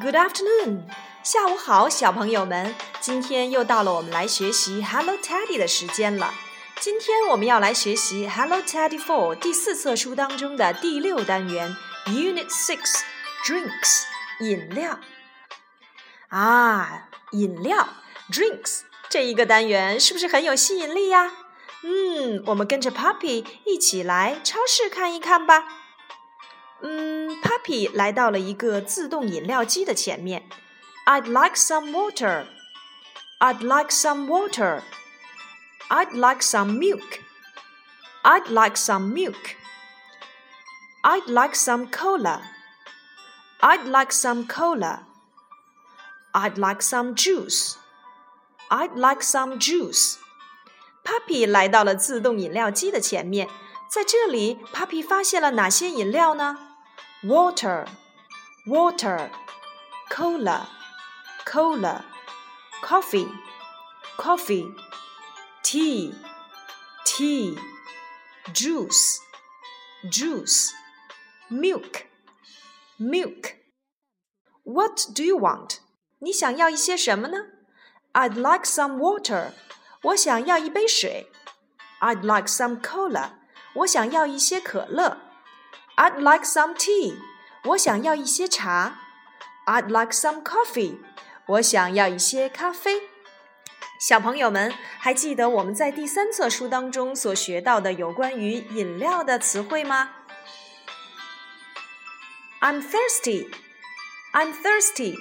Good afternoon，下午好，小朋友们。今天又到了我们来学习 Hello Teddy 的时间了。今天我们要来学习 Hello Teddy Four 第四册书当中的第六单元 Unit Six Drinks 饮料。啊，饮料 Drinks 这一个单元是不是很有吸引力呀？嗯，我们跟着 Puppy 一起来超市看一看吧。嗯，Puppy 来到了一个自动饮料机的前面。I'd like some water. I'd like some water. I'd like some milk. I'd like some milk. I'd like some cola. I'd like some cola. I'd like some juice. I'd like some juice. Puppy 来到了自动饮料机的前面，在这里，Puppy 发现了哪些饮料呢 ？water, water, cola, cola, coffee, coffee, tea, tea, juice, juice, milk, milk. What do you want? 你想要一些什么呢？I'd like some water. 我想要一杯水。I'd like some cola. 我想要一些可乐。 I'd like some tea. 我想要一些茶。I'd like some coffee. 我想要一些咖啡。小朋友们，还记得我们在第三册书当中所学到的有关于饮料的词汇吗？I'm thirsty. I'm thirsty.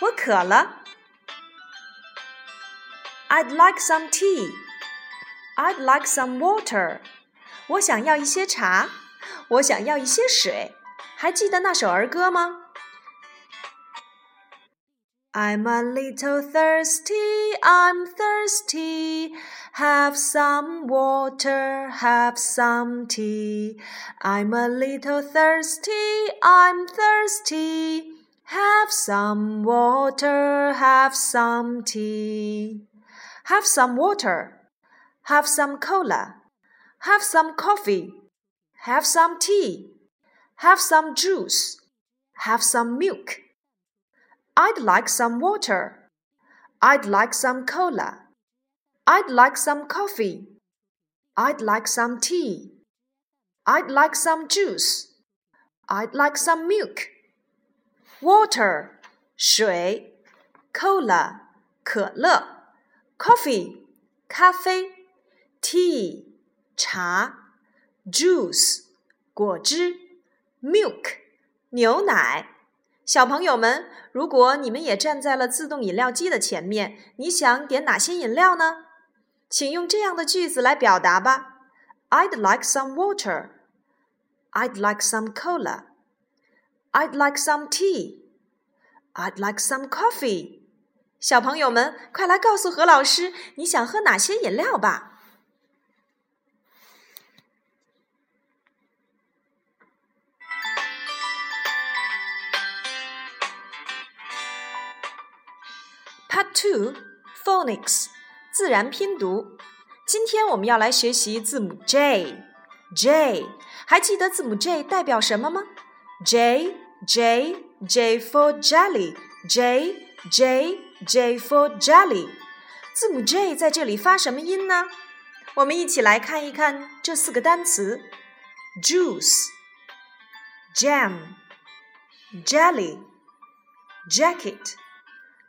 我渴了。I'd like some tea. I'd like some water. 我想要一些茶。 我想要一些水，还记得那首儿歌吗？I'm a little thirsty, I'm thirsty. Have some water, have some tea. I'm a little thirsty, I'm thirsty. Have some water, have some tea. Have some water, have some cola, have some coffee. Have some tea. Have some juice. Have some milk. I'd like some water. I'd like some cola. I'd like some coffee. I'd like some tea. I'd like some juice. I'd like some milk. Water, 水，cola 可乐，coffee 咖啡，tea 茶。 juice 果汁，milk 牛奶。小朋友们，如果你们也站在了自动饮料机的前面，你想点哪些饮料呢？请用这样的句子来表达吧：I'd like some water. I'd like some cola. I'd like some tea. I'd like some coffee. 小朋友们，快来告诉何老师你想喝哪些饮料吧。Part Two Phonics 自然拼读。今天我们要来学习字母 J。J 还记得字母 J 代表什么吗？J J J for jelly。J J J for jelly。字母 J 在这里发什么音呢？我们一起来看一看这四个单词：juice、jam、jelly、jacket。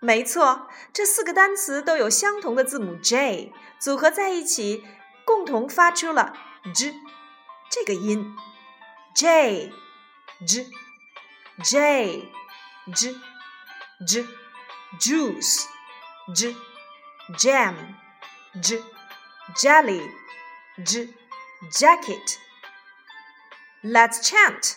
没错，这四个单词都有相同的字母 J，组合在一起，共同发出了 j 这个音。J j j j j juice j jam j jelly j jacket. Let's chant.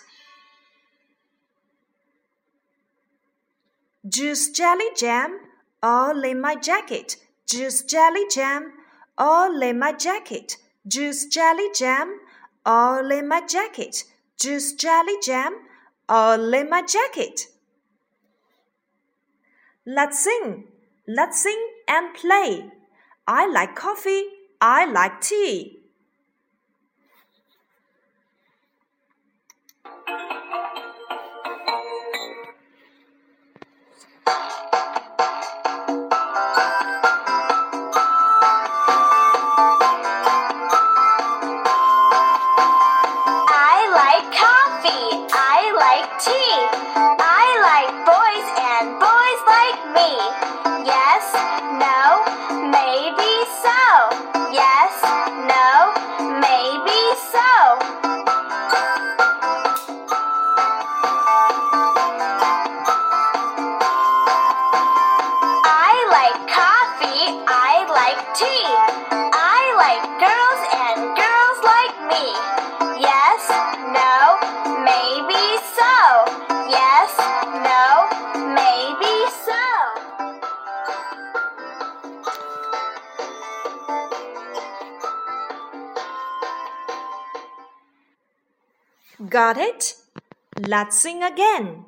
Juice jelly jam, all in my jacket. Juice jelly jam, all in my jacket. Juice jelly jam, all in my jacket. Juice jelly jam, all in my jacket. Let's sing. Let's sing and play. I like coffee. I like tea. Got it? Let's sing again.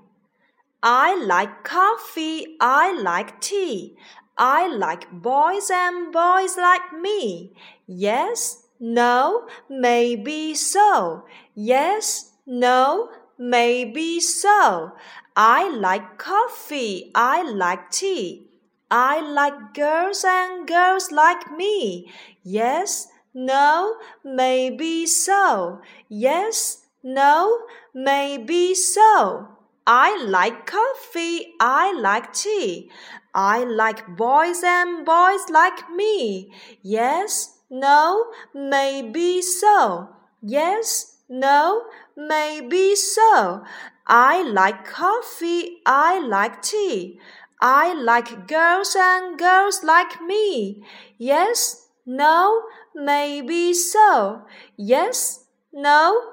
I like coffee, I like tea. I like boys and boys like me. Yes, no, maybe so. Yes, no, maybe so. I like coffee, I like tea. I like girls and girls like me. Yes, no, maybe so. Yes, no, maybe so. I like coffee. I like tea. I like boys and boys like me. Yes, no, maybe so. Yes, no, maybe so. I like coffee. I like tea. I like girls and girls like me. Yes, no, maybe so. Yes, no,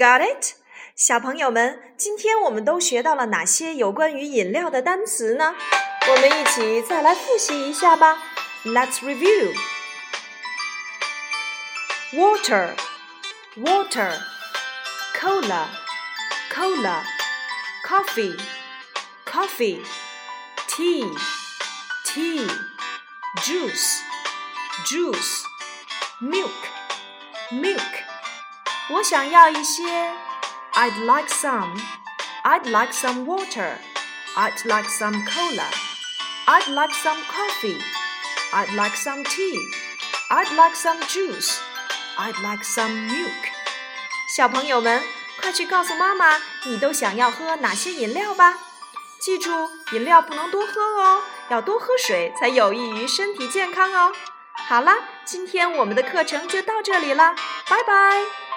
Got it？小朋友们，今天我们都学到了哪些有关于饮料的单词呢？我们一起再来复习一下吧。Let's review. Water, water, cola, cola, coffee, coffee, tea, tea, juice, juice, milk, milk. 我想要一些。I'd like some. I'd like some water. I'd like some cola. I'd like some coffee. I'd like some tea. I'd like some juice. I'd like some milk. 小朋友们，快去告诉妈妈，你都想要喝哪些饮料吧！记住，饮料不能多喝哦，要多喝水才有益于身体健康哦。好啦，今天我们的课程就到这里啦，拜拜。